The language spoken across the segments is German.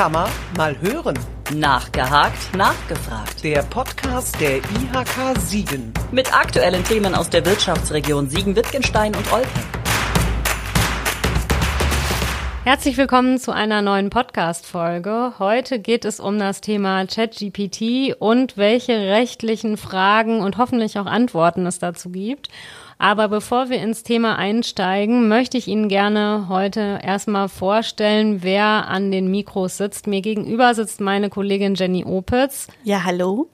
Kammer mal hören. Nachgehakt, nachgefragt. Der Podcast der IHK Siegen. Mit aktuellen Themen aus der Wirtschaftsregion Siegen-Wittgenstein und Olpe. Herzlich willkommen zu einer neuen Podcast-Folge. Heute geht es um das Thema ChatGPT und welche rechtlichen Fragen und hoffentlich auch Antworten es dazu gibt. Aber bevor wir ins Thema einsteigen, möchte ich Ihnen gerne heute erstmal vorstellen, wer an den Mikros sitzt. Mir gegenüber sitzt meine Kollegin Jenny Opitz. Ja, hallo.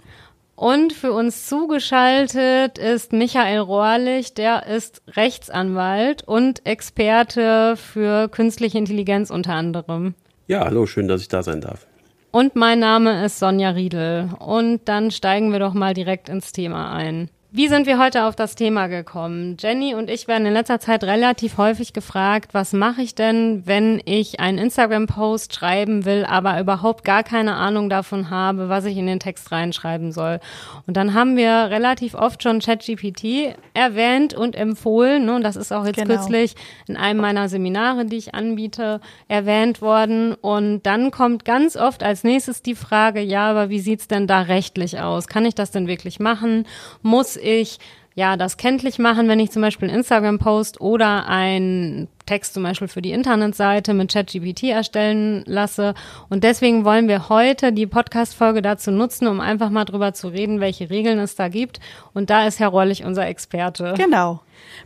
Und für uns zugeschaltet ist Michael Rohrlich, der ist Rechtsanwalt und Experte für künstliche Intelligenz unter anderem. Ja, hallo, schön, dass ich da sein darf. Und mein Name ist Sonja Riedel. Und dann steigen wir doch mal direkt ins Thema ein. Wie sind wir heute auf das Thema gekommen? Jenny und ich werden in letzter Zeit relativ häufig gefragt, was mache ich denn, wenn ich einen Instagram-Post schreiben will, aber überhaupt gar keine Ahnung davon habe, was ich in den Text reinschreiben soll. Und dann haben wir relativ oft schon ChatGPT erwähnt und empfohlen. Ne? Und das ist auch jetzt genau. kürzlich in einem meiner Seminare, die ich anbiete, erwähnt worden. Und dann kommt ganz oft als nächstes die Frage, ja, aber wie sieht's denn da rechtlich aus? Kann ich das denn wirklich machen? Muss ich ja das kenntlich machen, wenn ich zum Beispiel einen Instagram-Post oder einen Text zum Beispiel für die Internetseite mit ChatGPT erstellen lasse. Und deswegen wollen wir heute die Podcast-Folge dazu nutzen, um einfach mal drüber zu reden, welche Regeln es da gibt. Und da ist Herr Rollig unser Experte. Genau.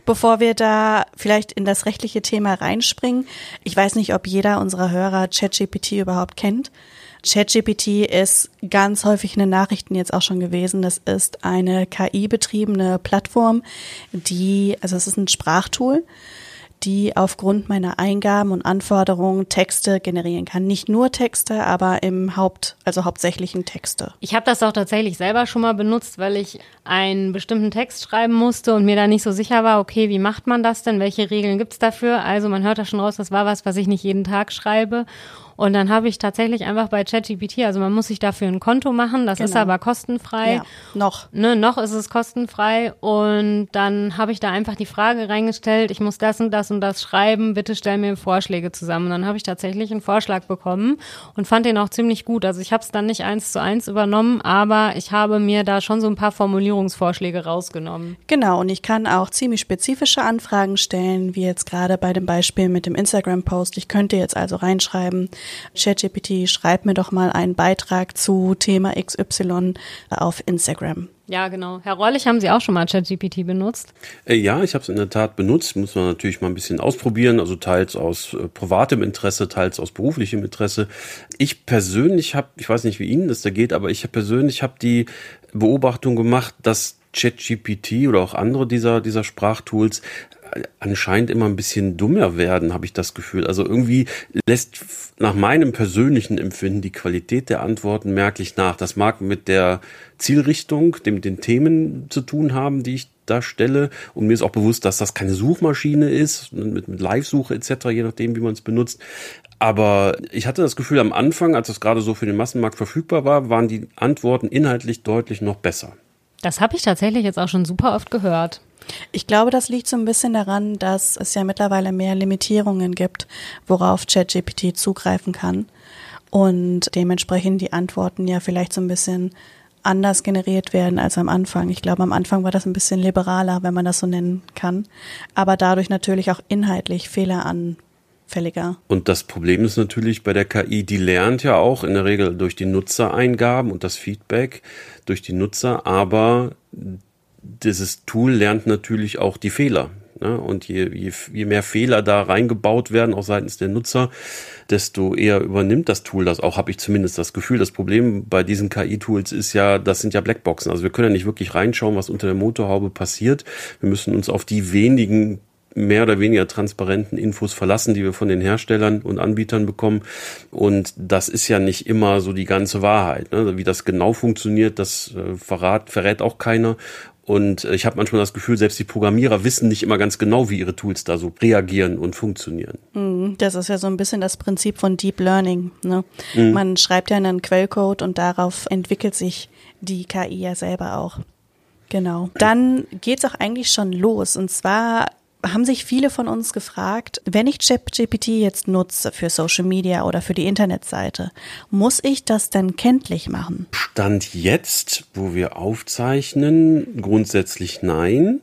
Bevor wir da vielleicht in das rechtliche Thema reinspringen, ich weiß nicht, ob jeder unserer Hörer ChatGPT überhaupt kennt. ChatGPT ist ganz häufig in den Nachrichten jetzt auch schon gewesen. Das ist eine KI-betriebene Plattform, die, also es ist ein Sprachtool, die aufgrund meiner Eingaben und Anforderungen Texte generieren kann. Nicht nur Texte, aber im Haupt, also hauptsächlichen Texte. Ich habe das auch tatsächlich selber schon mal benutzt, weil ich einen bestimmten Text schreiben musste und mir da nicht so sicher war, okay, wie macht man das denn? Welche Regeln gibt's dafür? Also man hört da schon raus, das war was, was ich nicht jeden Tag schreibe. Und dann habe ich tatsächlich einfach bei ChatGPT, also man muss sich dafür ein Konto machen, das genau. ist aber kostenfrei. Ja, noch. Ne, noch ist es kostenfrei. Und dann habe ich da einfach die Frage reingestellt, ich muss das und das und das schreiben, bitte stell mir Vorschläge zusammen. Und dann habe ich tatsächlich einen Vorschlag bekommen und fand den auch ziemlich gut. Also ich habe es dann nicht eins zu eins übernommen, aber ich habe mir da schon so ein paar Formulierungsvorschläge rausgenommen. Genau, und ich kann auch ziemlich spezifische Anfragen stellen, wie jetzt gerade bei dem Beispiel mit dem Instagram-Post. Ich könnte jetzt also reinschreiben, ChatGPT, schreib mir doch mal einen Beitrag zu Thema XY auf Instagram. Ja, genau. Herr Rollich, haben Sie auch schon mal ChatGPT benutzt? Äh, ja, ich habe es in der Tat benutzt. Muss man natürlich mal ein bisschen ausprobieren. Also teils aus äh, privatem Interesse, teils aus beruflichem Interesse. Ich persönlich habe, ich weiß nicht, wie Ihnen das da geht, aber ich persönlich habe die Beobachtung gemacht, dass ChatGPT oder auch andere dieser, dieser Sprachtools anscheinend immer ein bisschen dummer werden, habe ich das Gefühl. Also irgendwie lässt nach meinem persönlichen Empfinden die Qualität der Antworten merklich nach. Das mag mit der Zielrichtung, dem, den Themen zu tun haben, die ich da stelle. Und mir ist auch bewusst, dass das keine Suchmaschine ist, mit, mit Live-Suche etc., je nachdem, wie man es benutzt. Aber ich hatte das Gefühl, am Anfang, als das gerade so für den Massenmarkt verfügbar war, waren die Antworten inhaltlich deutlich noch besser. Das habe ich tatsächlich jetzt auch schon super oft gehört. Ich glaube, das liegt so ein bisschen daran, dass es ja mittlerweile mehr Limitierungen gibt, worauf ChatGPT zugreifen kann und dementsprechend die Antworten ja vielleicht so ein bisschen anders generiert werden als am Anfang. Ich glaube, am Anfang war das ein bisschen liberaler, wenn man das so nennen kann, aber dadurch natürlich auch inhaltlich fehleranfälliger. Und das Problem ist natürlich bei der KI, die lernt ja auch in der Regel durch die Nutzereingaben und das Feedback durch die Nutzer, aber dieses Tool lernt natürlich auch die Fehler. Ne? Und je, je, je mehr Fehler da reingebaut werden, auch seitens der Nutzer, desto eher übernimmt das Tool das auch, habe ich zumindest das Gefühl. Das Problem bei diesen KI-Tools ist ja, das sind ja Blackboxen. Also wir können ja nicht wirklich reinschauen, was unter der Motorhaube passiert. Wir müssen uns auf die wenigen mehr oder weniger transparenten Infos verlassen, die wir von den Herstellern und Anbietern bekommen. Und das ist ja nicht immer so die ganze Wahrheit. Ne? Wie das genau funktioniert, das äh, verrat, verrät auch keiner. Und äh, ich habe manchmal das Gefühl, selbst die Programmierer wissen nicht immer ganz genau, wie ihre Tools da so reagieren und funktionieren. Mhm, das ist ja so ein bisschen das Prinzip von Deep Learning. Ne? Mhm. Man schreibt ja einen Quellcode und darauf entwickelt sich die KI ja selber auch. Genau. Dann geht's auch eigentlich schon los. Und zwar haben sich viele von uns gefragt, wenn ich ChatGPT jetzt nutze für Social Media oder für die Internetseite, muss ich das denn kenntlich machen? Stand jetzt, wo wir aufzeichnen, grundsätzlich nein.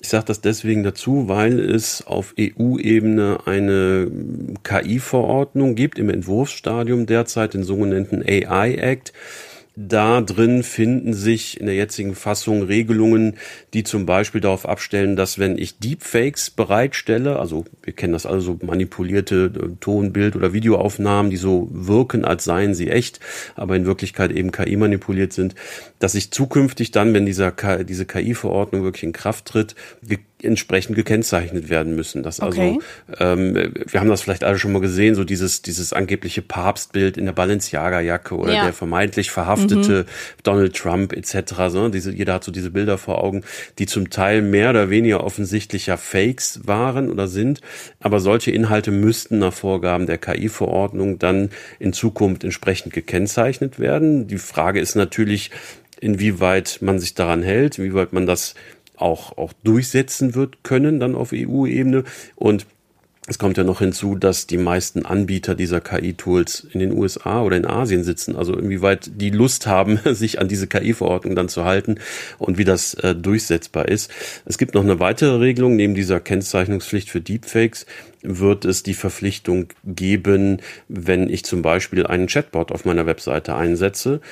Ich sage das deswegen dazu, weil es auf EU-Ebene eine KI-Verordnung gibt im Entwurfsstadium derzeit, den sogenannten AI Act da drin finden sich in der jetzigen Fassung Regelungen, die zum Beispiel darauf abstellen, dass wenn ich Deepfakes bereitstelle, also wir kennen das also manipulierte äh, Ton, Bild oder Videoaufnahmen, die so wirken, als seien sie echt, aber in Wirklichkeit eben KI manipuliert sind, dass ich zukünftig dann, wenn dieser, diese KI-Verordnung wirklich in Kraft tritt, entsprechend gekennzeichnet werden müssen. Das also, okay. ähm, wir haben das vielleicht alle schon mal gesehen, so dieses, dieses angebliche Papstbild in der Balenciaga-Jacke oder ja. der vermeintlich verhaftete mhm. Donald Trump etc. So, diese, jeder hat so diese Bilder vor Augen, die zum Teil mehr oder weniger offensichtlicher Fakes waren oder sind. Aber solche Inhalte müssten nach Vorgaben der KI-Verordnung dann in Zukunft entsprechend gekennzeichnet werden. Die Frage ist natürlich, inwieweit man sich daran hält, inwieweit man das auch, auch durchsetzen wird können dann auf EU-Ebene. Und es kommt ja noch hinzu, dass die meisten Anbieter dieser KI-Tools in den USA oder in Asien sitzen. Also inwieweit die Lust haben, sich an diese KI-Verordnung dann zu halten und wie das äh, durchsetzbar ist. Es gibt noch eine weitere Regelung. Neben dieser Kennzeichnungspflicht für Deepfakes wird es die Verpflichtung geben, wenn ich zum Beispiel einen Chatbot auf meiner Webseite einsetze,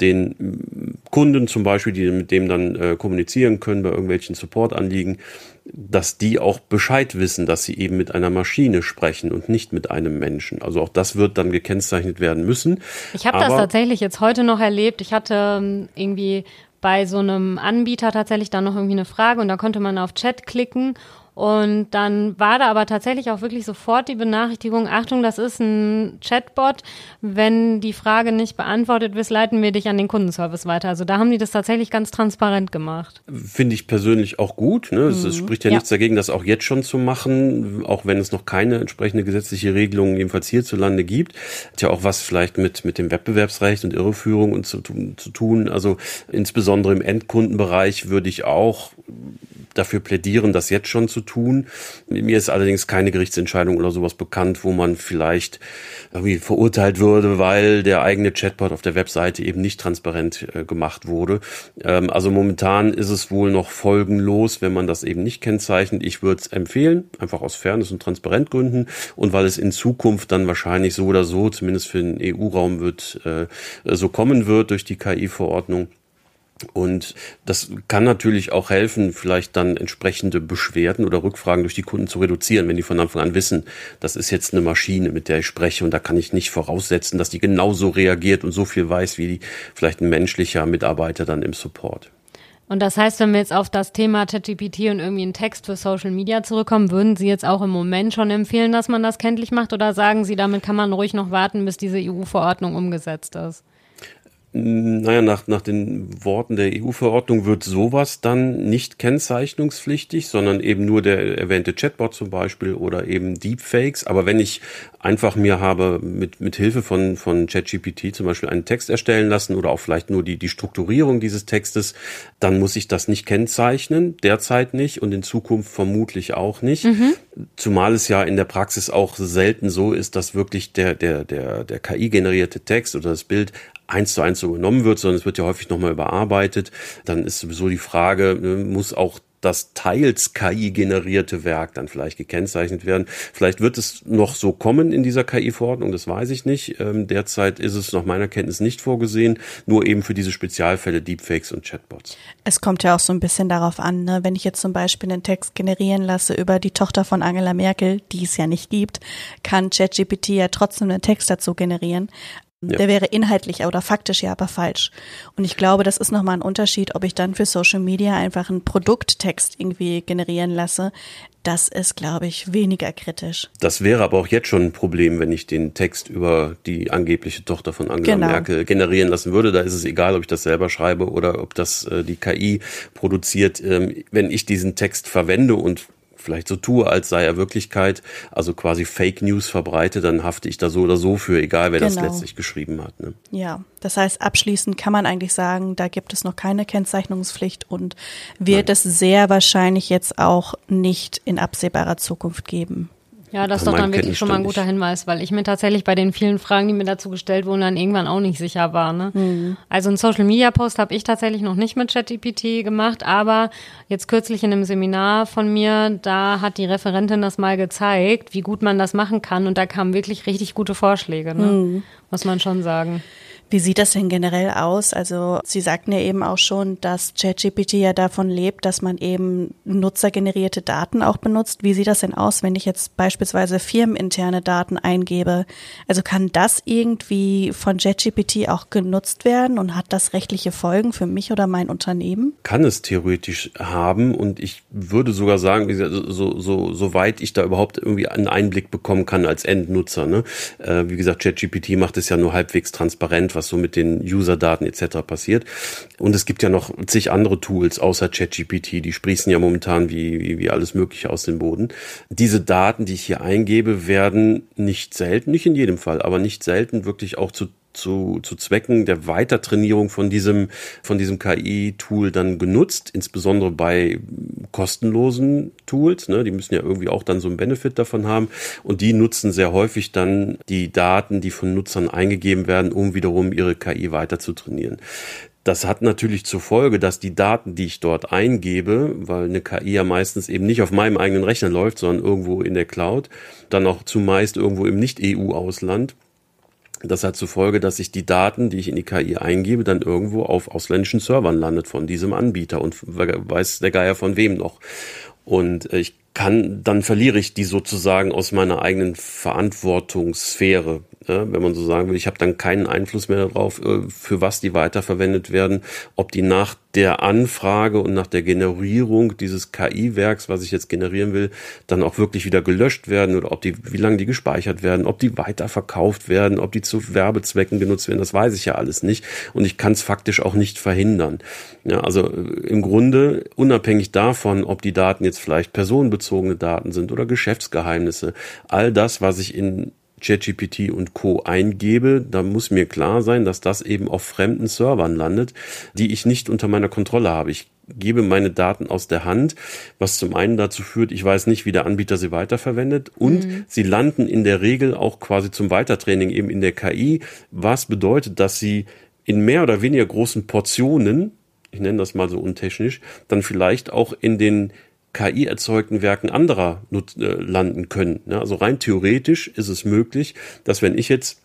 den Kunden zum Beispiel, die mit dem dann äh, kommunizieren können bei irgendwelchen Supportanliegen, dass die auch Bescheid wissen, dass sie eben mit einer Maschine sprechen und nicht mit einem Menschen. Also auch das wird dann gekennzeichnet werden müssen. Ich habe das tatsächlich jetzt heute noch erlebt. Ich hatte ähm, irgendwie bei so einem Anbieter tatsächlich dann noch irgendwie eine Frage und da konnte man auf Chat klicken und dann war da aber tatsächlich auch wirklich sofort die Benachrichtigung, Achtung, das ist ein Chatbot. Wenn die Frage nicht beantwortet wird, leiten wir dich an den Kundenservice weiter. Also da haben die das tatsächlich ganz transparent gemacht. Finde ich persönlich auch gut. Ne? Es, mhm. spricht ja, ja, nichts dagegen, das auch jetzt schon zu machen, auch wenn es noch keine entsprechende gesetzliche Regelung jedenfalls hierzulande gibt. Hat ja auch was vielleicht mit, mit dem Wettbewerbsrecht und Irreführung und zu, zu tun. Also insbesondere im Endkundenbereich würde ich auch dafür plädieren, das jetzt schon zu tun. Mir ist allerdings keine Gerichtsentscheidung oder sowas bekannt, wo man vielleicht irgendwie verurteilt würde, weil der eigene Chatbot auf der Webseite eben nicht transparent äh, gemacht wurde. Ähm, also momentan ist es wohl noch folgenlos, wenn man das eben nicht kennzeichnet. Ich würde es empfehlen, einfach aus Fairness und Transparentgründen und weil es in Zukunft dann wahrscheinlich so oder so, zumindest für den EU-Raum wird, äh, so kommen wird durch die KI-Verordnung. Und das kann natürlich auch helfen, vielleicht dann entsprechende Beschwerden oder Rückfragen durch die Kunden zu reduzieren, wenn die von Anfang an wissen, das ist jetzt eine Maschine, mit der ich spreche und da kann ich nicht voraussetzen, dass die genauso reagiert und so viel weiß wie vielleicht ein menschlicher Mitarbeiter dann im Support. Und das heißt, wenn wir jetzt auf das Thema ChatGPT und irgendwie einen Text für Social Media zurückkommen, würden Sie jetzt auch im Moment schon empfehlen, dass man das kenntlich macht oder sagen Sie, damit kann man ruhig noch warten, bis diese EU-Verordnung umgesetzt ist? Naja, nach, nach den Worten der EU-Verordnung wird sowas dann nicht kennzeichnungspflichtig, sondern eben nur der erwähnte Chatbot zum Beispiel oder eben Deepfakes. Aber wenn ich einfach mir habe mit, mit Hilfe von, von ChatGPT zum Beispiel einen Text erstellen lassen oder auch vielleicht nur die, die Strukturierung dieses Textes, dann muss ich das nicht kennzeichnen, derzeit nicht und in Zukunft vermutlich auch nicht. Mhm. Zumal es ja in der Praxis auch selten so ist, dass wirklich der, der, der, der KI-generierte Text oder das Bild eins zu eins so genommen wird, sondern es wird ja häufig nochmal überarbeitet. Dann ist sowieso die Frage, ne, muss auch das teils KI-generierte Werk dann vielleicht gekennzeichnet werden. Vielleicht wird es noch so kommen in dieser KI-Verordnung, das weiß ich nicht. Ähm, derzeit ist es nach meiner Kenntnis nicht vorgesehen, nur eben für diese Spezialfälle Deepfakes und Chatbots. Es kommt ja auch so ein bisschen darauf an, ne? wenn ich jetzt zum Beispiel einen Text generieren lasse über die Tochter von Angela Merkel, die es ja nicht gibt, kann ChatGPT ja trotzdem einen Text dazu generieren. Ja. Der wäre inhaltlich oder faktisch ja aber falsch. Und ich glaube, das ist nochmal ein Unterschied, ob ich dann für Social Media einfach einen Produkttext irgendwie generieren lasse. Das ist, glaube ich, weniger kritisch. Das wäre aber auch jetzt schon ein Problem, wenn ich den Text über die angebliche Tochter von Angela genau. Merkel generieren lassen würde. Da ist es egal, ob ich das selber schreibe oder ob das äh, die KI produziert. Ähm, wenn ich diesen Text verwende und vielleicht so tue, als sei er Wirklichkeit, also quasi Fake News verbreite, dann hafte ich da so oder so für, egal wer genau. das letztlich geschrieben hat. Ne? Ja, das heißt, abschließend kann man eigentlich sagen, da gibt es noch keine Kennzeichnungspflicht und wird Nein. es sehr wahrscheinlich jetzt auch nicht in absehbarer Zukunft geben. Ja, das ist doch dann wirklich schon mal ein guter Hinweis, weil ich mir tatsächlich bei den vielen Fragen, die mir dazu gestellt wurden, dann irgendwann auch nicht sicher war. Ne? Mhm. Also einen Social Media Post habe ich tatsächlich noch nicht mit ChatGPT gemacht, aber jetzt kürzlich in einem Seminar von mir, da hat die Referentin das mal gezeigt, wie gut man das machen kann und da kamen wirklich richtig gute Vorschläge, ne? Mhm. muss man schon sagen. Wie sieht das denn generell aus? Also Sie sagten ja eben auch schon, dass ChatGPT ja davon lebt, dass man eben nutzergenerierte Daten auch benutzt. Wie sieht das denn aus, wenn ich jetzt beispielsweise firmeninterne Daten eingebe? Also kann das irgendwie von ChatGPT auch genutzt werden und hat das rechtliche Folgen für mich oder mein Unternehmen? Kann es theoretisch haben und ich würde sogar sagen, so, so, so weit ich da überhaupt irgendwie einen Einblick bekommen kann als Endnutzer. Ne? Äh, wie gesagt, ChatGPT macht es ja nur halbwegs transparent was so mit den User-Daten etc. passiert. Und es gibt ja noch zig andere Tools außer ChatGPT, die sprießen ja momentan wie, wie, wie alles Mögliche aus dem Boden. Diese Daten, die ich hier eingebe, werden nicht selten, nicht in jedem Fall, aber nicht selten wirklich auch zu zu, zu Zwecken der Weitertrainierung von diesem, von diesem KI-Tool dann genutzt, insbesondere bei kostenlosen Tools. Ne? Die müssen ja irgendwie auch dann so einen Benefit davon haben. Und die nutzen sehr häufig dann die Daten, die von Nutzern eingegeben werden, um wiederum ihre KI weiter zu trainieren. Das hat natürlich zur Folge, dass die Daten, die ich dort eingebe, weil eine KI ja meistens eben nicht auf meinem eigenen Rechner läuft, sondern irgendwo in der Cloud, dann auch zumeist irgendwo im Nicht-EU-Ausland, das hat zur Folge, dass ich die Daten, die ich in die KI eingebe, dann irgendwo auf ausländischen Servern landet von diesem Anbieter und weiß der Geier von wem noch. Und äh, ich kann, dann verliere ich die sozusagen aus meiner eigenen Verantwortungssphäre wenn man so sagen will. Ich habe dann keinen Einfluss mehr darauf, äh, für was die weiterverwendet werden, ob die nach der Anfrage und nach der Generierung dieses KI-Werks, was ich jetzt generieren will, dann auch wirklich wieder gelöscht werden oder ob die, wie lange die gespeichert werden, ob die weiterverkauft werden, ob die zu Werbezwecken genutzt werden, das weiß ich ja alles nicht und ich kann es faktisch auch nicht verhindern. Ja, also äh, im Grunde unabhängig davon, ob die Daten jetzt vielleicht personenbezogene Daten sind oder Geschäftsgeheimnisse, all das, was ich in ChatGPT und Co. eingebe, da muss mir klar sein, dass das eben auf fremden Servern landet, die ich nicht unter meiner Kontrolle habe. Ich gebe meine Daten aus der Hand, was zum einen dazu führt, ich weiß nicht, wie der Anbieter sie weiterverwendet und mhm. sie landen in der Regel auch quasi zum Weitertraining eben in der KI, was bedeutet, dass sie in mehr oder weniger großen Portionen ich nenne das mal so untechnisch, dann vielleicht auch in den KI-erzeugten Werken anderer äh, landen können. Ja, also rein theoretisch ist es möglich, dass wenn ich jetzt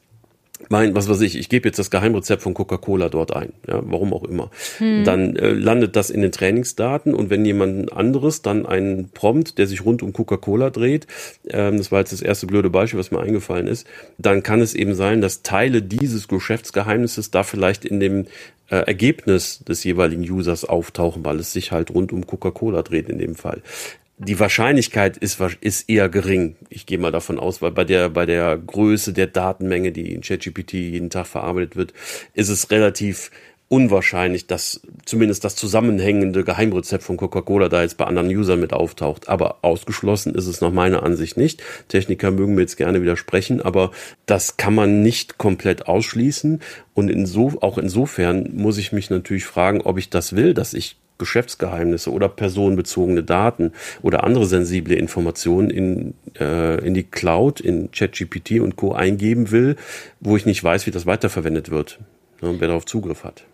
mein, was weiß ich, ich gebe jetzt das Geheimrezept von Coca-Cola dort ein, ja, warum auch immer. Hm. Dann äh, landet das in den Trainingsdaten und wenn jemand anderes dann einen Prompt, der sich rund um Coca-Cola dreht, ähm, das war jetzt das erste blöde Beispiel, was mir eingefallen ist, dann kann es eben sein, dass Teile dieses Geschäftsgeheimnisses da vielleicht in dem äh, Ergebnis des jeweiligen Users auftauchen, weil es sich halt rund um Coca-Cola dreht in dem Fall. Die Wahrscheinlichkeit ist, ist eher gering. Ich gehe mal davon aus, weil bei der, bei der Größe der Datenmenge, die in ChatGPT jeden Tag verarbeitet wird, ist es relativ unwahrscheinlich, dass zumindest das zusammenhängende Geheimrezept von Coca-Cola da jetzt bei anderen Usern mit auftaucht. Aber ausgeschlossen ist es nach meiner Ansicht nicht. Techniker mögen mir jetzt gerne widersprechen, aber das kann man nicht komplett ausschließen. Und inso, auch insofern muss ich mich natürlich fragen, ob ich das will, dass ich Geschäftsgeheimnisse oder personenbezogene Daten oder andere sensible Informationen in, äh, in die Cloud, in ChatGPT und Co. eingeben will, wo ich nicht weiß, wie das weiterverwendet wird, ne, wer darauf Zugriff hat.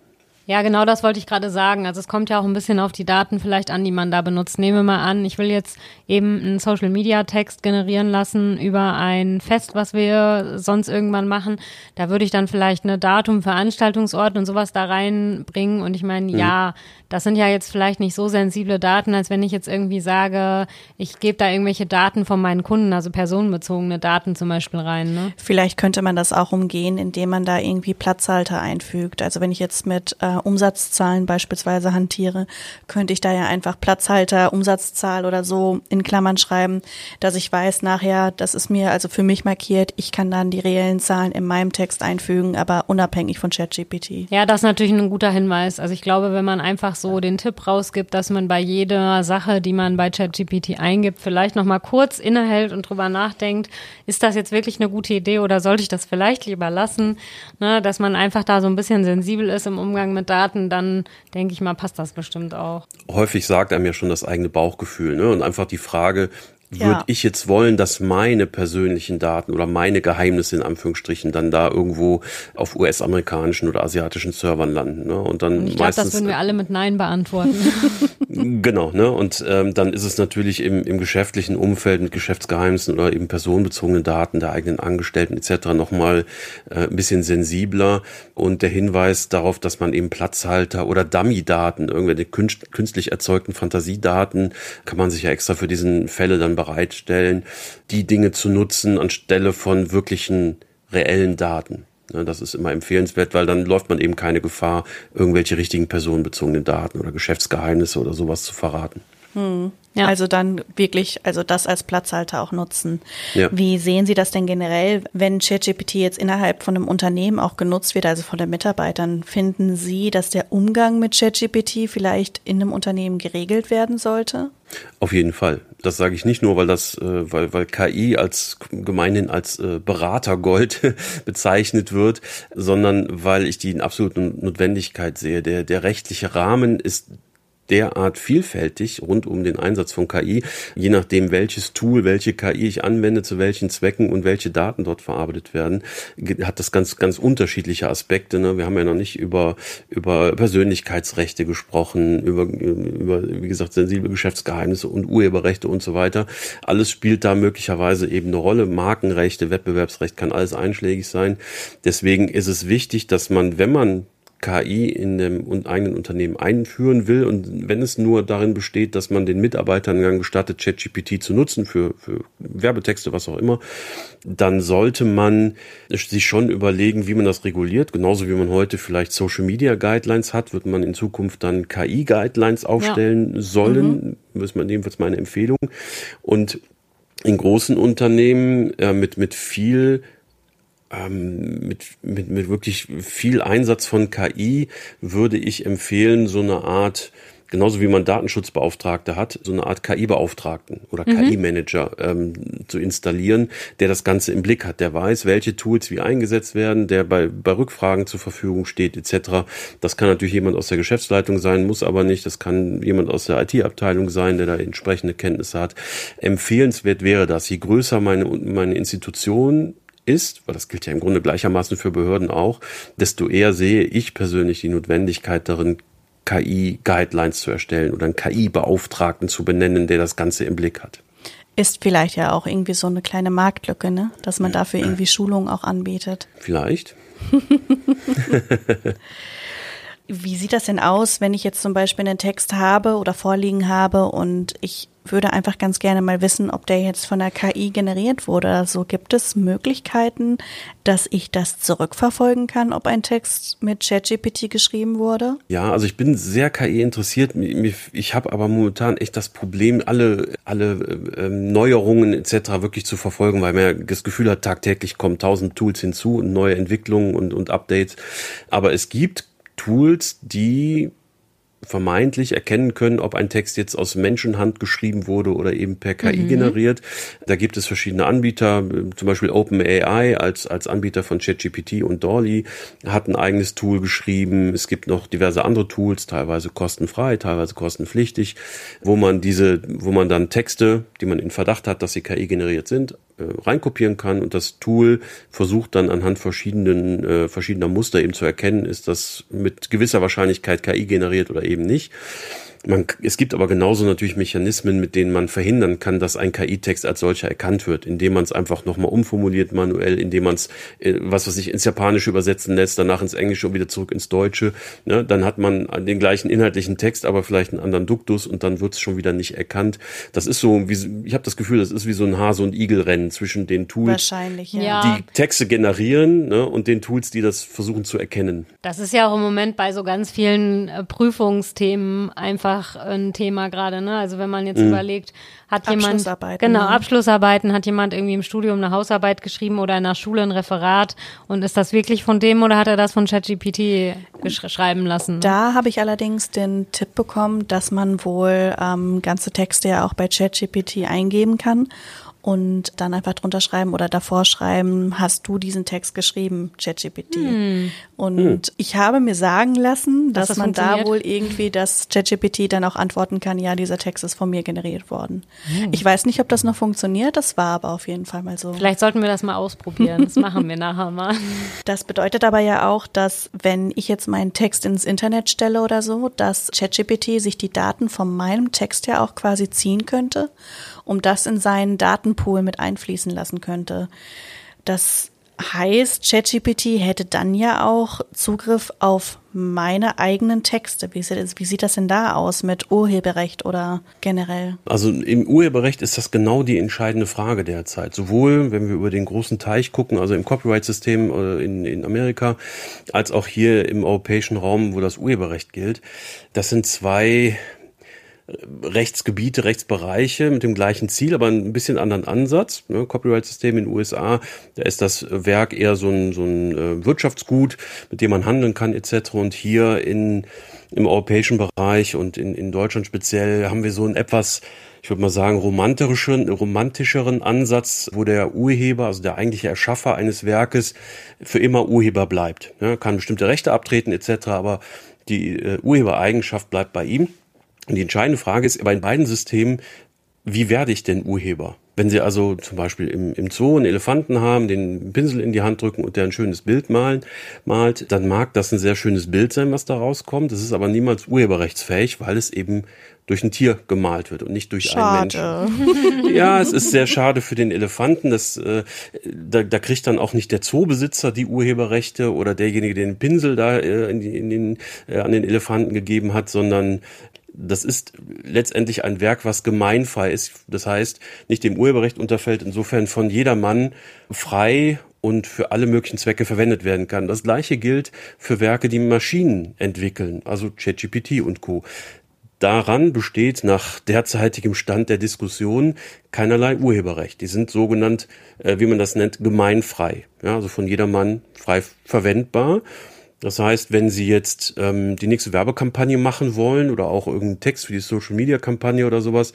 Ja, genau das wollte ich gerade sagen. Also es kommt ja auch ein bisschen auf die Daten vielleicht an, die man da benutzt. Nehmen wir mal an, ich will jetzt eben einen Social Media Text generieren lassen über ein Fest, was wir sonst irgendwann machen. Da würde ich dann vielleicht eine Datum, Veranstaltungsort und sowas da reinbringen. Und ich meine, mhm. ja, das sind ja jetzt vielleicht nicht so sensible Daten, als wenn ich jetzt irgendwie sage, ich gebe da irgendwelche Daten von meinen Kunden, also personenbezogene Daten zum Beispiel rein. Ne? Vielleicht könnte man das auch umgehen, indem man da irgendwie Platzhalter einfügt. Also wenn ich jetzt mit ähm, Umsatzzahlen beispielsweise hantiere, könnte ich da ja einfach Platzhalter, Umsatzzahl oder so in Klammern schreiben, dass ich weiß nachher, das ist mir also für mich markiert, ich kann dann die reellen Zahlen in meinem Text einfügen, aber unabhängig von ChatGPT. Ja, das ist natürlich ein guter Hinweis. Also ich glaube, wenn man einfach so den Tipp rausgibt, dass man bei jeder Sache, die man bei ChatGPT eingibt, vielleicht nochmal kurz innehält und drüber nachdenkt, ist das jetzt wirklich eine gute Idee oder sollte ich das vielleicht lieber lassen? Ne, dass man einfach da so ein bisschen sensibel ist im Umgang mit Daten, dann denke ich mal, passt das bestimmt auch. Häufig sagt einem ja schon das eigene Bauchgefühl, ne? Und einfach die Frage, würde ja. ich jetzt wollen, dass meine persönlichen Daten oder meine Geheimnisse in Anführungsstrichen dann da irgendwo auf US-amerikanischen oder asiatischen Servern landen. Ne? Und dann ich glaube, das würden wir alle mit Nein beantworten. genau, ne? Und ähm, dann ist es natürlich im, im geschäftlichen Umfeld mit Geschäftsgeheimnissen oder eben personenbezogenen Daten der eigenen Angestellten etc. nochmal äh, ein bisschen sensibler. Und der Hinweis darauf, dass man eben Platzhalter oder Dummy-Daten, irgendwelche künstlich erzeugten Fantasiedaten, kann man sich ja extra für diesen Fälle dann bereitstellen, die Dinge zu nutzen anstelle von wirklichen reellen Daten. Das ist immer empfehlenswert, weil dann läuft man eben keine Gefahr, irgendwelche richtigen personenbezogenen Daten oder Geschäftsgeheimnisse oder sowas zu verraten. Hm. Ja. Also dann wirklich, also das als Platzhalter auch nutzen. Ja. Wie sehen Sie das denn generell, wenn ChatGPT jetzt innerhalb von einem Unternehmen auch genutzt wird, also von den Mitarbeitern? Finden Sie, dass der Umgang mit ChatGPT vielleicht in einem Unternehmen geregelt werden sollte? Auf jeden Fall. Das sage ich nicht nur, weil das, äh, weil, weil KI als gemeinhin als äh, Beratergold bezeichnet wird, sondern weil ich die in absoluten Notwendigkeit sehe. Der, der rechtliche Rahmen ist derart vielfältig rund um den Einsatz von KI, je nachdem welches Tool, welche KI ich anwende, zu welchen Zwecken und welche Daten dort verarbeitet werden, hat das ganz, ganz unterschiedliche Aspekte. Ne? Wir haben ja noch nicht über, über Persönlichkeitsrechte gesprochen, über, über, wie gesagt, sensible Geschäftsgeheimnisse und Urheberrechte und so weiter. Alles spielt da möglicherweise eben eine Rolle. Markenrechte, Wettbewerbsrecht kann alles einschlägig sein. Deswegen ist es wichtig, dass man, wenn man KI in dem eigenen Unternehmen einführen will und wenn es nur darin besteht, dass man den Mitarbeitern dann gestattet, ChatGPT zu nutzen für, für Werbetexte, was auch immer, dann sollte man sich schon überlegen, wie man das reguliert. Genauso wie man heute vielleicht Social Media Guidelines hat, wird man in Zukunft dann KI Guidelines aufstellen ja. sollen. Mhm. Das ist jedenfalls meine Empfehlung. Und in großen Unternehmen äh, mit, mit viel ähm, mit, mit, mit wirklich viel Einsatz von KI würde ich empfehlen, so eine Art, genauso wie man Datenschutzbeauftragte hat, so eine Art KI-Beauftragten oder mhm. KI-Manager ähm, zu installieren, der das Ganze im Blick hat, der weiß, welche Tools wie eingesetzt werden, der bei, bei Rückfragen zur Verfügung steht, etc. Das kann natürlich jemand aus der Geschäftsleitung sein, muss aber nicht. Das kann jemand aus der IT-Abteilung sein, der da entsprechende Kenntnisse hat. Empfehlenswert wäre das, je größer meine, meine Institution ist, weil das gilt ja im Grunde gleichermaßen für Behörden auch, desto eher sehe ich persönlich die Notwendigkeit darin, KI-Guidelines zu erstellen oder einen KI-Beauftragten zu benennen, der das Ganze im Blick hat. Ist vielleicht ja auch irgendwie so eine kleine Marktlücke, ne? dass man dafür irgendwie Schulungen auch anbietet. Vielleicht. Wie sieht das denn aus, wenn ich jetzt zum Beispiel einen Text habe oder vorliegen habe und ich würde einfach ganz gerne mal wissen, ob der jetzt von der KI generiert wurde. Also gibt es Möglichkeiten, dass ich das zurückverfolgen kann, ob ein Text mit ChatGPT geschrieben wurde? Ja, also ich bin sehr KI interessiert. Ich habe aber momentan echt das Problem, alle, alle äh, Neuerungen etc. wirklich zu verfolgen, weil man das Gefühl hat, tagtäglich kommen tausend Tools hinzu und neue Entwicklungen und, und Updates. Aber es gibt Tools, die vermeintlich erkennen können, ob ein Text jetzt aus Menschenhand geschrieben wurde oder eben per KI mhm. generiert. Da gibt es verschiedene Anbieter, zum Beispiel OpenAI als, als Anbieter von ChatGPT und Dolly hat ein eigenes Tool geschrieben. Es gibt noch diverse andere Tools, teilweise kostenfrei, teilweise kostenpflichtig, wo man diese, wo man dann Texte, die man in Verdacht hat, dass sie KI generiert sind, reinkopieren kann und das Tool versucht dann anhand verschiedenen, äh, verschiedener Muster eben zu erkennen, ist das mit gewisser Wahrscheinlichkeit KI generiert oder eben nicht. Man, es gibt aber genauso natürlich Mechanismen, mit denen man verhindern kann, dass ein KI-Text als solcher erkannt wird, indem man es einfach nochmal umformuliert manuell, indem man es, äh, was weiß ich, ins Japanische übersetzen lässt, danach ins Englische und wieder zurück ins Deutsche. Ne? Dann hat man den gleichen inhaltlichen Text, aber vielleicht einen anderen Duktus und dann wird es schon wieder nicht erkannt. Das ist so, wie, ich habe das Gefühl, das ist wie so ein Hase- und Igel-Rennen zwischen den Tools, Wahrscheinlich, ja. Ja. die Texte generieren ne? und den Tools, die das versuchen zu erkennen. Das ist ja auch im Moment bei so ganz vielen äh, Prüfungsthemen einfach ein Thema gerade. Ne? Also wenn man jetzt überlegt, hat jemand Abschlussarbeiten, genau ne? Abschlussarbeiten, hat jemand irgendwie im Studium eine Hausarbeit geschrieben oder in der Schule ein Referat und ist das wirklich von dem oder hat er das von ChatGPT gesch- schreiben lassen? Da habe ich allerdings den Tipp bekommen, dass man wohl ähm, ganze Texte ja auch bei ChatGPT eingeben kann und dann einfach drunter schreiben oder davor schreiben, hast du diesen Text geschrieben, ChatGPT. Und ich habe mir sagen lassen, Dass dass, das man da wohl irgendwie das ChatGPT dann auch antworten kann, ja, dieser Text ist von mir generiert worden. Ich weiß nicht, ob das noch funktioniert, das war aber auf jeden Fall mal so. Vielleicht sollten wir das mal ausprobieren. Das machen wir nachher mal. Das bedeutet aber ja auch, dass wenn ich jetzt meinen Text ins Internet stelle oder so, dass ChatGPT sich die Daten von meinem Text ja auch quasi ziehen könnte, um das in seinen Datenpool mit einfließen lassen könnte. Das heißt, ChatGPT hätte dann ja auch Zugriff auf meine eigenen Texte. Wie sieht, wie sieht das denn da aus mit Urheberrecht oder generell? Also im Urheberrecht ist das genau die entscheidende Frage derzeit. Sowohl, wenn wir über den großen Teich gucken, also im Copyright-System äh, in, in Amerika, als auch hier im europäischen Raum, wo das Urheberrecht gilt. Das sind zwei Rechtsgebiete, Rechtsbereiche mit dem gleichen Ziel, aber ein bisschen anderen Ansatz. Ne? Copyright-System in den USA, da ist das Werk eher so ein, so ein äh, Wirtschaftsgut, mit dem man handeln kann etc. Und hier in, im europäischen Bereich und in, in Deutschland speziell haben wir so ein etwas ich würde mal sagen, romantischeren, romantischeren Ansatz, wo der Urheber, also der eigentliche Erschaffer eines Werkes, für immer Urheber bleibt. Ja, kann bestimmte Rechte abtreten etc., aber die äh, Urhebereigenschaft bleibt bei ihm. Und die entscheidende Frage ist bei beiden Systemen, wie werde ich denn Urheber? Wenn Sie also zum Beispiel im, im Zoo einen Elefanten haben, den Pinsel in die Hand drücken und der ein schönes Bild malen, malt, dann mag das ein sehr schönes Bild sein, was da rauskommt. Das ist aber niemals urheberrechtsfähig, weil es eben durch ein Tier gemalt wird und nicht durch einen Menschen. Schade. Ja, es ist sehr schade für den Elefanten. Das, äh, da, da kriegt dann auch nicht der Zoobesitzer die Urheberrechte oder derjenige, der den Pinsel da äh, in, in den, äh, an den Elefanten gegeben hat, sondern das ist letztendlich ein Werk, was gemeinfrei ist. Das heißt, nicht dem Urheberrecht unterfällt, insofern von jedermann frei und für alle möglichen Zwecke verwendet werden kann. Das gleiche gilt für Werke, die Maschinen entwickeln, also ChatGPT und Co. Daran besteht nach derzeitigem Stand der Diskussion keinerlei Urheberrecht. Die sind sogenannt, äh, wie man das nennt, gemeinfrei. Ja, also von jedermann frei verwendbar. Das heißt, wenn Sie jetzt ähm, die nächste Werbekampagne machen wollen oder auch irgendeinen Text für die Social Media Kampagne oder sowas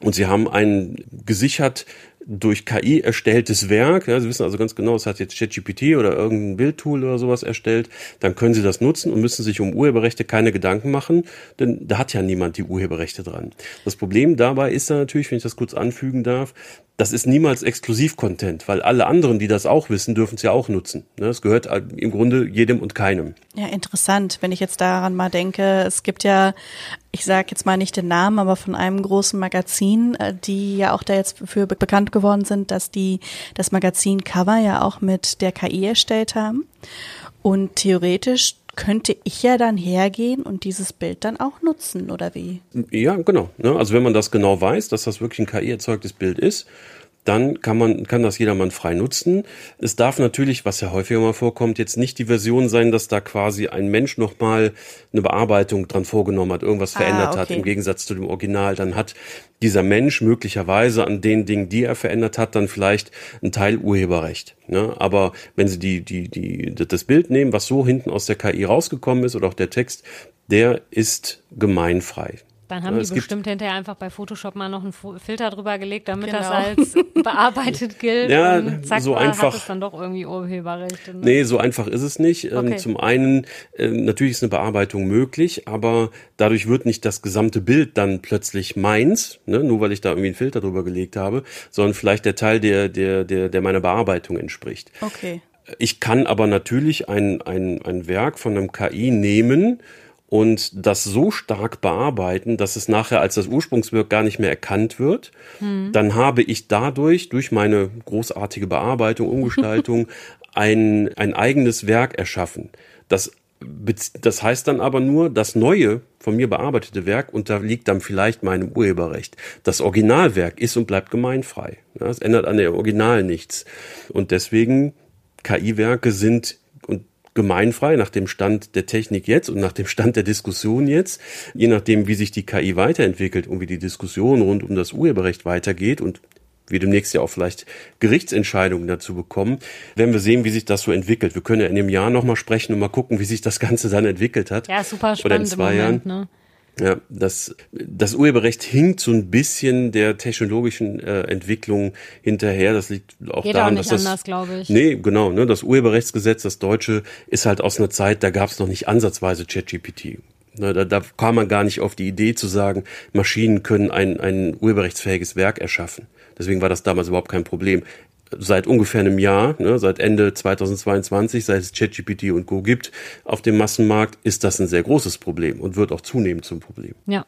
und Sie haben ein gesichert durch KI erstelltes Werk, ja, Sie wissen also ganz genau, es hat jetzt ChatGPT oder irgendein Bildtool oder sowas erstellt, dann können Sie das nutzen und müssen sich um Urheberrechte keine Gedanken machen, denn da hat ja niemand die Urheberrechte dran. Das Problem dabei ist dann natürlich, wenn ich das kurz anfügen darf, das ist niemals Exklusiv-Content, weil alle anderen, die das auch wissen, dürfen es ja auch nutzen. Ne, Es gehört im Grunde jedem und keinem. Ja, interessant, wenn ich jetzt daran mal denke. Es gibt ja, ich sage jetzt mal nicht den Namen, aber von einem großen Magazin, äh, die ja auch da jetzt für be- bekannt geworden sind, dass die das Magazin Cover ja auch mit der KI erstellt haben. Und theoretisch könnte ich ja dann hergehen und dieses Bild dann auch nutzen, oder wie? Ja, genau. Ne? Also wenn man das genau weiß, dass das wirklich ein KI-erzeugtes Bild ist, dann kann man, kann das jedermann frei nutzen. Es darf natürlich, was ja häufiger mal vorkommt, jetzt nicht die Version sein, dass da quasi ein Mensch nochmal eine Bearbeitung dran vorgenommen hat, irgendwas Ah, verändert hat, okay. im Gegensatz zu dem Original. Dann hat dieser Mensch möglicherweise an den Dingen, die er verändert hat, dann vielleicht ein Teil Urheberrecht. Ne? Aber wenn Sie die, die, die, das Bild nehmen, was so hinten aus der KI rausgekommen ist oder auch der Text, der ist gemeinfrei. Dann haben Ja, die bestimmt hinterher einfach bei Photoshop mal noch einen Filter drüber gelegt, damit das Genau. als bearbeitet gilt. Ja, und zack, so einfach- hat es dann doch irgendwie Urheberrechte. Ne? Nee, so einfach ist es nicht. Ähm, Okay. Zum einen, äh, natürlich ist eine Bearbeitung möglich, aber dadurch wird nicht das gesamte Bild dann plötzlich meins, ne, nur weil ich da irgendwie einen Filter drüber gelegt habe, sondern vielleicht der Teil, der, der, der, der meiner Bearbeitung entspricht. Okay. Ich kann aber natürlich ein, ein, ein Werk von einem KI nehmen und das so stark bearbeiten, dass es nachher als das Ursprungswerk gar nicht mehr erkannt wird, hm. dann habe ich dadurch, durch meine großartige Bearbeitung, Umgestaltung, ein, ein eigenes Werk erschaffen. Das, das heißt dann aber nur, das neue, von mir bearbeitete Werk unterliegt dann vielleicht meinem Urheberrecht. Das Originalwerk ist und bleibt gemeinfrei. Es ändert an der Original nichts. Und deswegen, KI-Werke sind gemeinfrei nach dem Stand der Technik jetzt und nach dem Stand der Diskussion jetzt, je nachdem, wie sich die KI weiterentwickelt und wie die Diskussion rund um das Urheberrecht weitergeht und wir demnächst ja auch vielleicht Gerichtsentscheidungen dazu bekommen, werden wir sehen, wie sich das so entwickelt. Wir können ja in dem Jahr nochmal sprechen und mal gucken, wie sich das Ganze dann entwickelt hat. Ja, super spannend Oder in zwei Moment, Jahren. Ne? Ja, das, das Urheberrecht hinkt so ein bisschen der technologischen äh, Entwicklung hinterher. Das liegt auch Geht daran, auch nicht dass das. Anders, glaube ich. Nee, genau. Ne, das Urheberrechtsgesetz, das deutsche, ist halt aus einer Zeit, da gab es noch nicht ansatzweise ChatGPT. Ne, da, da kam man gar nicht auf die Idee zu sagen, Maschinen können ein, ein urheberrechtsfähiges Werk erschaffen. Deswegen war das damals überhaupt kein Problem seit ungefähr einem Jahr, ne, seit Ende 2022, seit es ChatGPT und Co. gibt auf dem Massenmarkt, ist das ein sehr großes Problem und wird auch zunehmend zum Problem. Ja.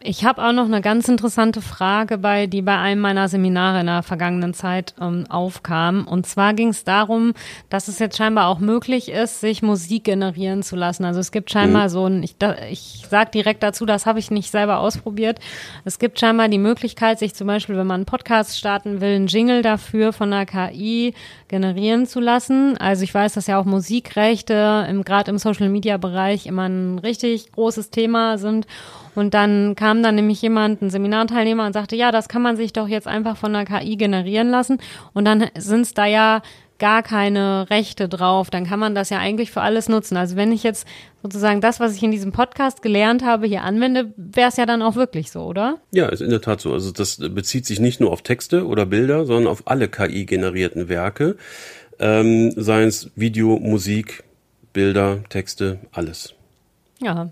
Ich habe auch noch eine ganz interessante Frage bei, die bei einem meiner Seminare in der vergangenen Zeit ähm, aufkam. Und zwar ging es darum, dass es jetzt scheinbar auch möglich ist, sich Musik generieren zu lassen. Also es gibt scheinbar mhm. so ein, ich, da, ich sage direkt dazu, das habe ich nicht selber ausprobiert. Es gibt scheinbar die Möglichkeit, sich zum Beispiel, wenn man einen Podcast starten will, einen Jingle dafür von der KI generieren zu lassen. Also ich weiß, dass ja auch Musikrechte im gerade im Social Media Bereich immer ein richtig großes Thema sind. Und dann kam dann nämlich jemand, ein Seminarteilnehmer und sagte, ja, das kann man sich doch jetzt einfach von der KI generieren lassen. Und dann sind es da ja gar keine Rechte drauf, dann kann man das ja eigentlich für alles nutzen. Also wenn ich jetzt sozusagen das, was ich in diesem Podcast gelernt habe, hier anwende, wäre es ja dann auch wirklich so, oder? Ja, ist in der Tat so. Also das bezieht sich nicht nur auf Texte oder Bilder, sondern auf alle KI-generierten Werke, ähm, seien es Video, Musik, Bilder, Texte, alles. Ja,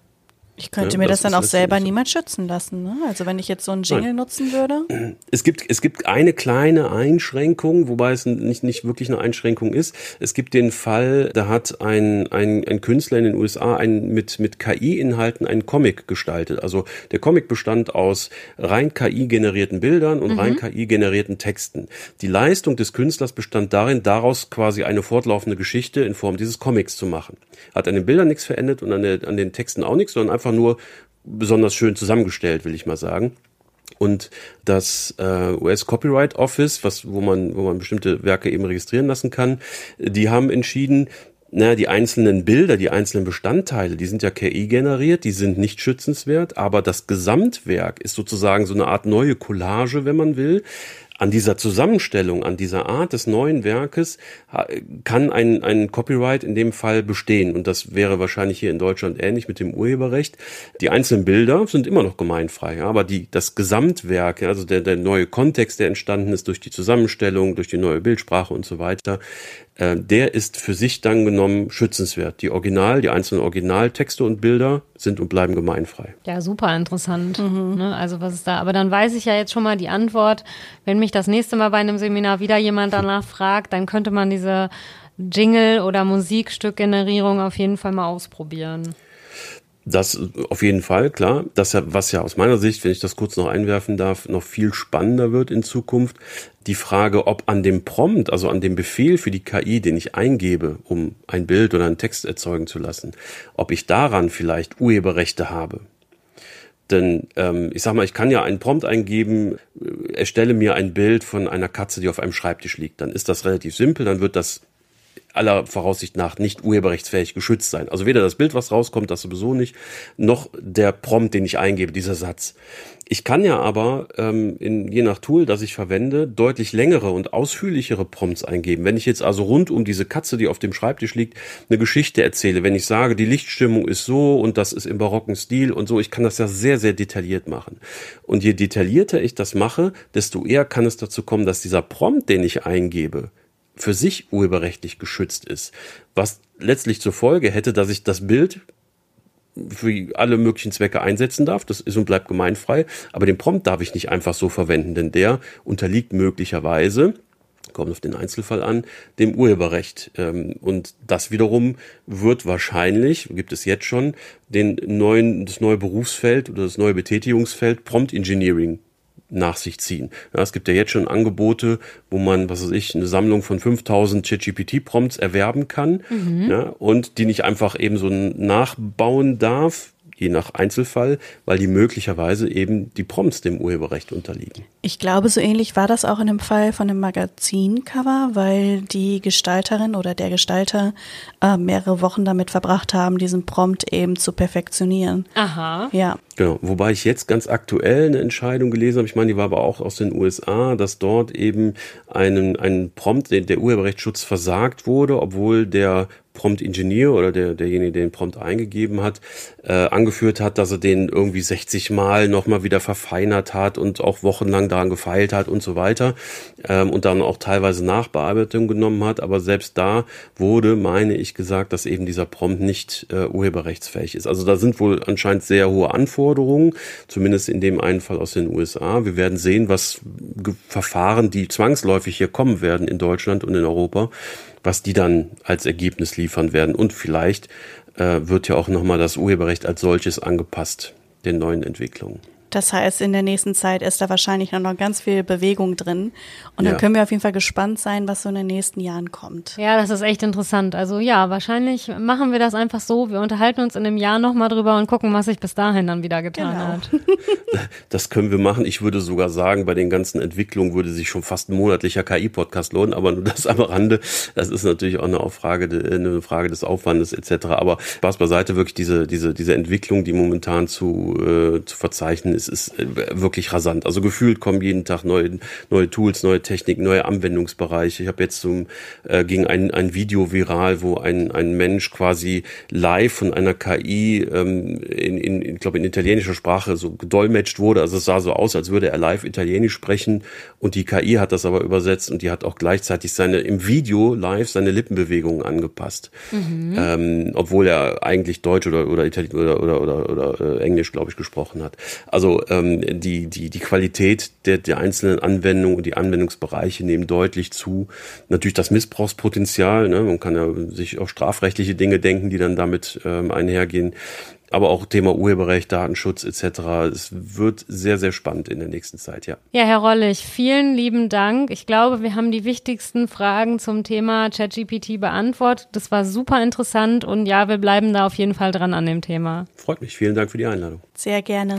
ich könnte ja, mir das, das dann auch selber niemals schützen lassen. Ne? Also wenn ich jetzt so einen Jingle Nein. nutzen würde. Es gibt, es gibt eine kleine Einschränkung, wobei es nicht, nicht wirklich eine Einschränkung ist. Es gibt den Fall, da hat ein, ein, ein Künstler in den USA ein, mit, mit KI-Inhalten einen Comic gestaltet. Also der Comic bestand aus rein KI-generierten Bildern und mhm. rein KI-generierten Texten. Die Leistung des Künstlers bestand darin, daraus quasi eine fortlaufende Geschichte in Form dieses Comics zu machen. Hat an den Bildern nichts verändert und an, der, an den Texten auch nichts, sondern einfach einfach nur besonders schön zusammengestellt, will ich mal sagen. Und das äh, US Copyright Office, was, wo man, wo man bestimmte Werke eben registrieren lassen kann, die haben entschieden, na, die einzelnen Bilder, die einzelnen Bestandteile, die sind ja KI generiert, die sind nicht schützenswert, aber das Gesamtwerk ist sozusagen so eine Art neue Collage, wenn man will, an dieser Zusammenstellung, an dieser Art des neuen Werkes kann ein, ein Copyright in dem Fall bestehen. Und das wäre wahrscheinlich hier in Deutschland ähnlich mit dem Urheberrecht. Die einzelnen Bilder sind immer noch gemeinfrei, aber die, das Gesamtwerk, also der, der neue Kontext, der entstanden ist durch die Zusammenstellung, durch die neue Bildsprache und so weiter, äh, der ist für sich dann genommen schützenswert. Die Original, die einzelnen Originaltexte und Bilder sind und bleiben gemeinfrei. Ja, super interessant. Mhm. Ne? Also was ist da? Aber dann weiß ich ja jetzt schon mal die Antwort. Wenn mich das nächste Mal bei einem Seminar wieder jemand danach fragt, dann könnte man diese Jingle- oder Musikstückgenerierung auf jeden Fall mal ausprobieren. Das auf jeden Fall, klar. Das, was ja aus meiner Sicht, wenn ich das kurz noch einwerfen darf, noch viel spannender wird in Zukunft, die Frage, ob an dem Prompt, also an dem Befehl für die KI, den ich eingebe, um ein Bild oder einen Text erzeugen zu lassen, ob ich daran vielleicht Urheberrechte habe. Denn ähm, ich sag mal, ich kann ja einen Prompt eingeben, äh, erstelle mir ein Bild von einer Katze, die auf einem Schreibtisch liegt. Dann ist das relativ simpel, dann wird das aller Voraussicht nach nicht urheberrechtsfähig geschützt sein. Also weder das Bild, was rauskommt, das sowieso nicht, noch der Prompt, den ich eingebe, dieser Satz. Ich kann ja aber ähm, in, je nach Tool, das ich verwende, deutlich längere und ausführlichere Prompts eingeben. Wenn ich jetzt also rund um diese Katze, die auf dem Schreibtisch liegt, eine Geschichte erzähle, wenn ich sage, die Lichtstimmung ist so und das ist im barocken Stil und so, ich kann das ja sehr, sehr detailliert machen. Und je detaillierter ich das mache, desto eher kann es dazu kommen, dass dieser Prompt, den ich eingebe, für sich urheberrechtlich geschützt ist. Was letztlich zur Folge hätte, dass ich das Bild für alle möglichen Zwecke einsetzen darf. Das ist und bleibt gemeinfrei. Aber den Prompt darf ich nicht einfach so verwenden, denn der unterliegt möglicherweise kommt auf den Einzelfall an, dem Urheberrecht. Ähm, und das wiederum wird wahrscheinlich, gibt es jetzt schon, den neuen, das neue Berufsfeld oder das neue Betätigungsfeld Prompt Engineering nach sich ziehen. Ja, es gibt ja jetzt schon Angebote, wo man, was weiß ich, eine Sammlung von 5000 ChatGPT-Prompts erwerben kann mhm. ja, und die nicht einfach eben so nachbauen darf, je nach Einzelfall, weil die möglicherweise eben die Prompts dem Urheberrecht unterliegen. Ich glaube, so ähnlich war das auch in dem Fall von dem Magazincover, weil die Gestalterin oder der Gestalter äh, mehrere Wochen damit verbracht haben, diesen Prompt eben zu perfektionieren. Aha. Ja. Genau, wobei ich jetzt ganz aktuell eine Entscheidung gelesen habe, ich meine, die war aber auch aus den USA, dass dort eben einen, einen Prompt, der, der Urheberrechtsschutz versagt wurde, obwohl der Prompt-Ingenieur oder der, derjenige, der den Prompt eingegeben hat, äh, angeführt hat, dass er den irgendwie 60 Mal nochmal wieder verfeinert hat und auch wochenlang daran gefeilt hat und so weiter ähm, und dann auch teilweise Nachbearbeitung genommen hat. Aber selbst da wurde, meine ich, gesagt, dass eben dieser Prompt nicht äh, urheberrechtsfähig ist. Also da sind wohl anscheinend sehr hohe Anforderungen, zumindest in dem einen Fall aus den USA. Wir werden sehen, was Verfahren, die zwangsläufig hier kommen werden in Deutschland und in Europa, was die dann als Ergebnis liefern werden. Und vielleicht äh, wird ja auch nochmal das Urheberrecht als solches angepasst den neuen Entwicklungen. Das heißt, in der nächsten Zeit ist da wahrscheinlich noch ganz viel Bewegung drin. Und ja. dann können wir auf jeden Fall gespannt sein, was so in den nächsten Jahren kommt. Ja, das ist echt interessant. Also ja, wahrscheinlich machen wir das einfach so. Wir unterhalten uns in einem Jahr nochmal drüber und gucken, was sich bis dahin dann wieder getan genau. hat. Das können wir machen. Ich würde sogar sagen, bei den ganzen Entwicklungen würde sich schon fast ein monatlicher KI-Podcast lohnen, aber nur das am Rande. Das ist natürlich auch eine Frage, eine Frage des Aufwandes etc. Aber Spaß beiseite, wirklich diese, diese, diese Entwicklung, die momentan zu, äh, zu verzeichnen ist, es ist äh, wirklich rasant. Also gefühlt kommen jeden Tag neue, neue Tools, neue Techniken, neue Anwendungsbereiche. Ich habe jetzt zum, äh, ging ein, ein Video viral, wo ein, ein Mensch quasi live von einer KI ähm, in, in, ich glaube in italienischer Sprache so gedolmetscht wurde. Also es sah so aus, als würde er live Italienisch sprechen und die KI hat das aber übersetzt und die hat auch gleichzeitig seine im Video live seine Lippenbewegungen angepasst, mhm. ähm, obwohl er eigentlich Deutsch oder oder Itali oder oder oder, oder äh, Englisch glaube ich gesprochen hat. Also ähm, die, die, die Qualität der, der einzelnen Anwendungen und die Anwendungsbereiche nehmen deutlich zu. Natürlich das Missbrauchspotenzial, ne? man kann ja sich auch strafrechtliche Dinge denken, die dann damit ähm, einhergehen aber auch Thema Urheberrecht, Datenschutz etc. Es wird sehr, sehr spannend in der nächsten Zeit, ja. Ja, Herr Rollig, vielen lieben Dank. Ich glaube, wir haben die wichtigsten Fragen zum Thema ChatGPT beantwortet. Das war super interessant und ja, wir bleiben da auf jeden Fall dran an dem Thema. Freut mich. Vielen Dank für die Einladung. Sehr gerne.